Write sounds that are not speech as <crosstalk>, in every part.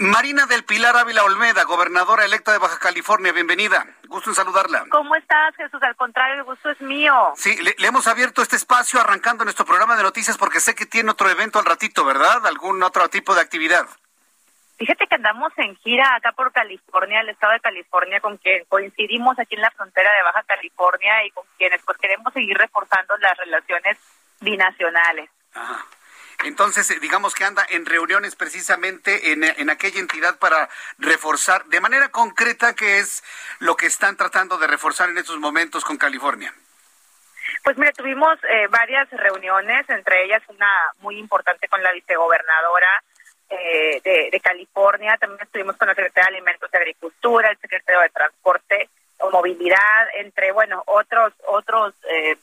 Marina del Pilar Ávila Olmeda, gobernadora electa de Baja California, bienvenida. Gusto en saludarla. ¿Cómo estás, Jesús? Al contrario, el gusto es mío. Sí, le, le, hemos abierto este espacio arrancando nuestro programa de noticias porque sé que tiene otro evento al ratito, ¿verdad? ¿Algún otro tipo de actividad? Fíjate que andamos en gira acá por California, el estado de California, con quien coincidimos aquí en la frontera de Baja California y con quienes pues queremos seguir reforzando las relaciones binacionales. Ajá. Entonces, digamos que anda en reuniones precisamente en, en, aquella entidad para reforzar de manera concreta qué es lo que están tratando de reforzar en estos momentos con California. Pues mire, tuvimos eh, varias reuniones, entre ellas una muy importante con la vicegobernadora eh, de, de, California, también estuvimos con la secretaria de Alimentos y Agricultura, el secretario de Transporte o Movilidad, entre, bueno, otros, otros eh, eh,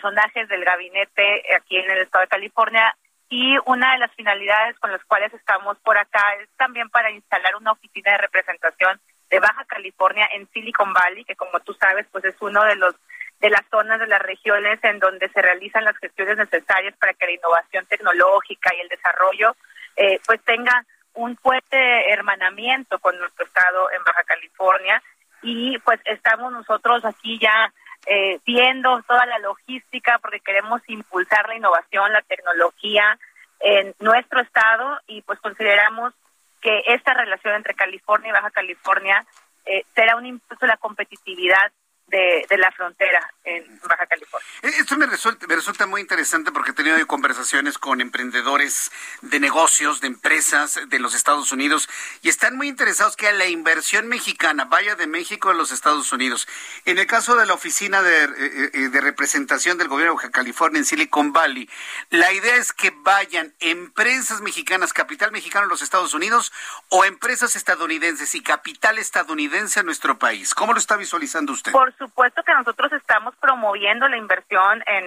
personajes del gabinete aquí en el estado de California y una de las finalidades con las cuales estamos por acá es también para instalar una oficina de representación de Baja California en Silicon Valley, que como tú sabes, pues es uno de los de las zonas de las regiones en donde se realizan las gestiones necesarias para que la innovación tecnológica y el desarrollo eh, pues tenga un fuerte hermanamiento con nuestro estado en Baja California. Y pues estamos nosotros aquí ya eh, viendo toda la logística porque queremos impulsar la innovación, la tecnología en nuestro estado y pues consideramos que esta relación entre California y Baja California eh, será un impulso a la competitividad de, de, la frontera en Baja California. Esto me resulta, me resulta muy interesante porque he tenido conversaciones con emprendedores de negocios, de empresas de los Estados Unidos y están muy interesados que la inversión mexicana vaya de México a los Estados Unidos. En el caso de la oficina de, de representación del gobierno de Baja California en Silicon Valley, la idea es que vayan empresas mexicanas, capital mexicano a los Estados Unidos o empresas estadounidenses y capital estadounidense a nuestro país. ¿Cómo lo está visualizando usted? Por supuesto que nosotros estamos promoviendo la inversión en,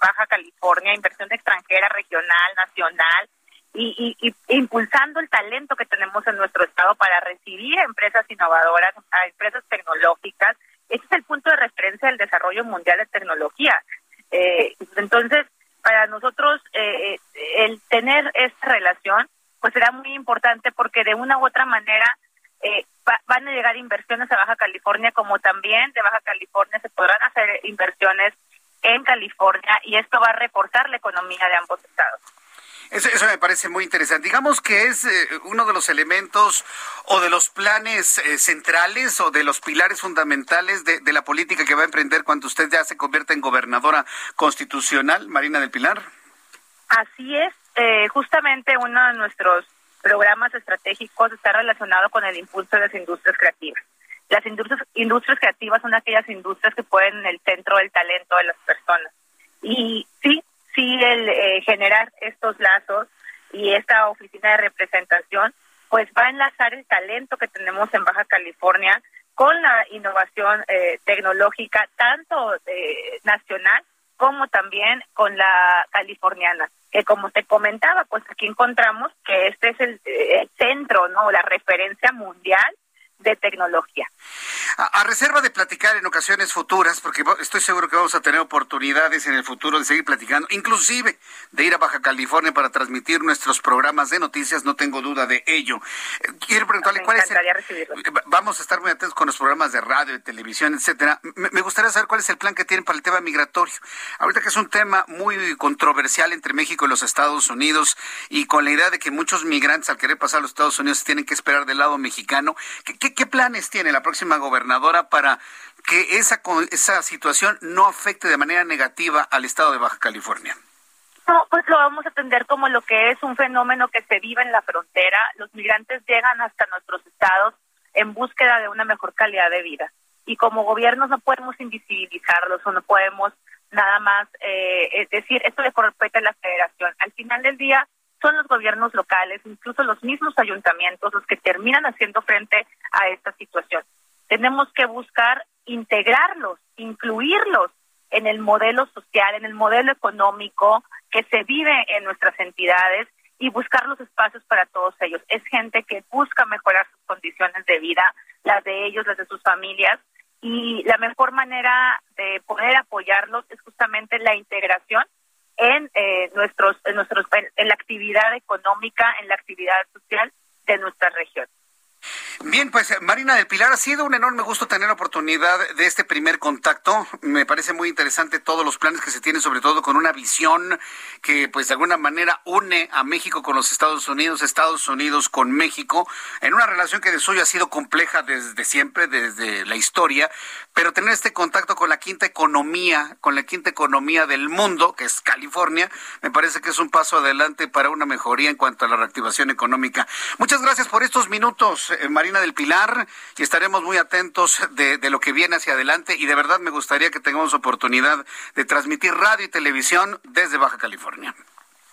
Baja California, inversión extranjera, regional, nacional, y, y, impulsando el talento que tenemos en nuestro estado para recibir empresas innovadoras, a empresas tecnológicas. Ese es el punto de referencia del desarrollo mundial de tecnología. Eh, entonces, para nosotros, eh, el tener esta relación, pues será muy importante porque de una u otra manera eh, va, van a llegar inversiones a Baja California, como también de Baja California se podrán hacer inversiones en California y esto va a reforzar la economía de ambos estados. Eso, eso, me parece muy interesante. Digamos que es eh, uno de los elementos o de los planes eh, centrales o de los pilares fundamentales de, de, la política que va a emprender cuando usted ya se convierta en gobernadora constitucional, Marina del Pilar. Así es. Eh, justamente uno de nuestros programas estratégicos está relacionado con el impulso de las industrias creativas. Las industrias, industrias creativas son aquellas industrias que ponen en el centro del talento de las personas. Y sí, sí, el eh, generar estos lazos y esta oficina de representación, pues va a enlazar el talento que tenemos en Baja California con la innovación eh, tecnológica, tanto eh, nacional como también con la californiana que como te comentaba, pues aquí encontramos que este es el, el centro, ¿no? La referencia mundial de tecnología. A, a, reserva de platicar en ocasiones futuras, porque estoy seguro que vamos a tener oportunidades en el futuro de seguir platicando, inclusive de ir a Baja California para transmitir nuestros programas de noticias, no tengo duda de ello. Quiero preguntarle cuál es el, Vamos a estar muy atentos con los programas de radio, de televisión, etcétera. Me, me gustaría saber cuál es el plan que tienen para el tema migratorio. Ahorita que es un tema muy controversial entre México y los Estados Unidos y con la idea de que muchos migrantes al querer pasar a los Estados Unidos tienen que esperar del lado mexicano. ¿Qué, qué, qué planes tiene la próxima gobernadora para que esa, esa situación no afecte de manera negativa al estado de Baja California? No, pues lo vamos a atender como lo que es un fenómeno que se vive en la frontera. Los migrantes llegan hasta nuestros estados en búsqueda de una mejor calidad de vida. Y como gobiernos no podemos invisibilizarlos o no podemos nada más eh, decir esto le compete a la federación. Al final del día, son los gobiernos locales, incluso los mismos ayuntamientos, los que terminan haciendo frente a esta situación. Tenemos que buscar integrarlos, incluirlos en el modelo social, en el modelo económico que se vive en nuestras entidades y buscar los espacios para todos ellos. Es gente que busca mejorar sus condiciones de vida, las de ellos, las de sus familias, y la mejor manera de poder apoyarlos es justamente la integración en eh, nuestros en nuestros en la actividad económica, en la actividad social de nuestra región. Bien, pues Marina del Pilar, ha sido un enorme gusto tener la oportunidad de este primer contacto. Me parece muy interesante todos los planes que se tienen, sobre todo con una visión que pues de alguna manera une a México con los Estados Unidos, Estados Unidos con México, en una relación que de suyo ha sido compleja desde siempre, desde la historia, pero tener este contacto con la quinta economía, con la quinta economía del mundo, que es California, me parece que es un paso adelante para una mejoría en cuanto a la reactivación económica. Muchas gracias por estos minutos, eh, Marina del Pilar y estaremos muy atentos de, lo que viene hacia adelante y de verdad me gustaría que tengamos oportunidad de transmitir radio y televisión desde Baja California.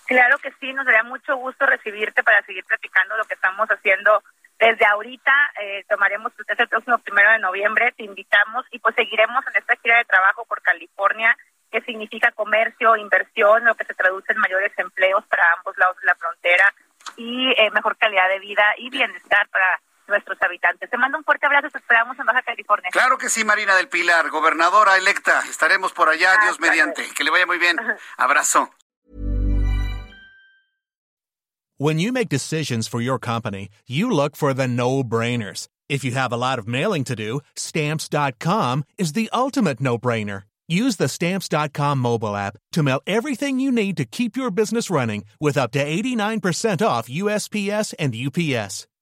Claro que sí, nos daría mucho gusto recibirte para seguir platicando lo que estamos haciendo desde ahorita. Eh, tomaremos usted el próximo primero de noviembre, te invitamos y pues seguiremos en esta gira de trabajo por California que significa comercio, inversión, lo que se traduce en mayores empleos para ambos lados de la frontera y eh, mejor calidad de vida y bienestar para nuestros habitantes. Te mando un fuerte abrazo, te esperamos en Baja California. Claro que sí, Marina del Pilar, gobernadora electa. Estaremos por allá, Dios mediante. Que le vaya muy bien. <laughs> Abrazo. When you make decisions for your company, you look for the no-brainers. If you have a lot of mailing to do, stamps.com is the ultimate no-brainer. Use the stamps.com mobile app to mail everything you need to keep your business running with up to 89% off USPS and UPS.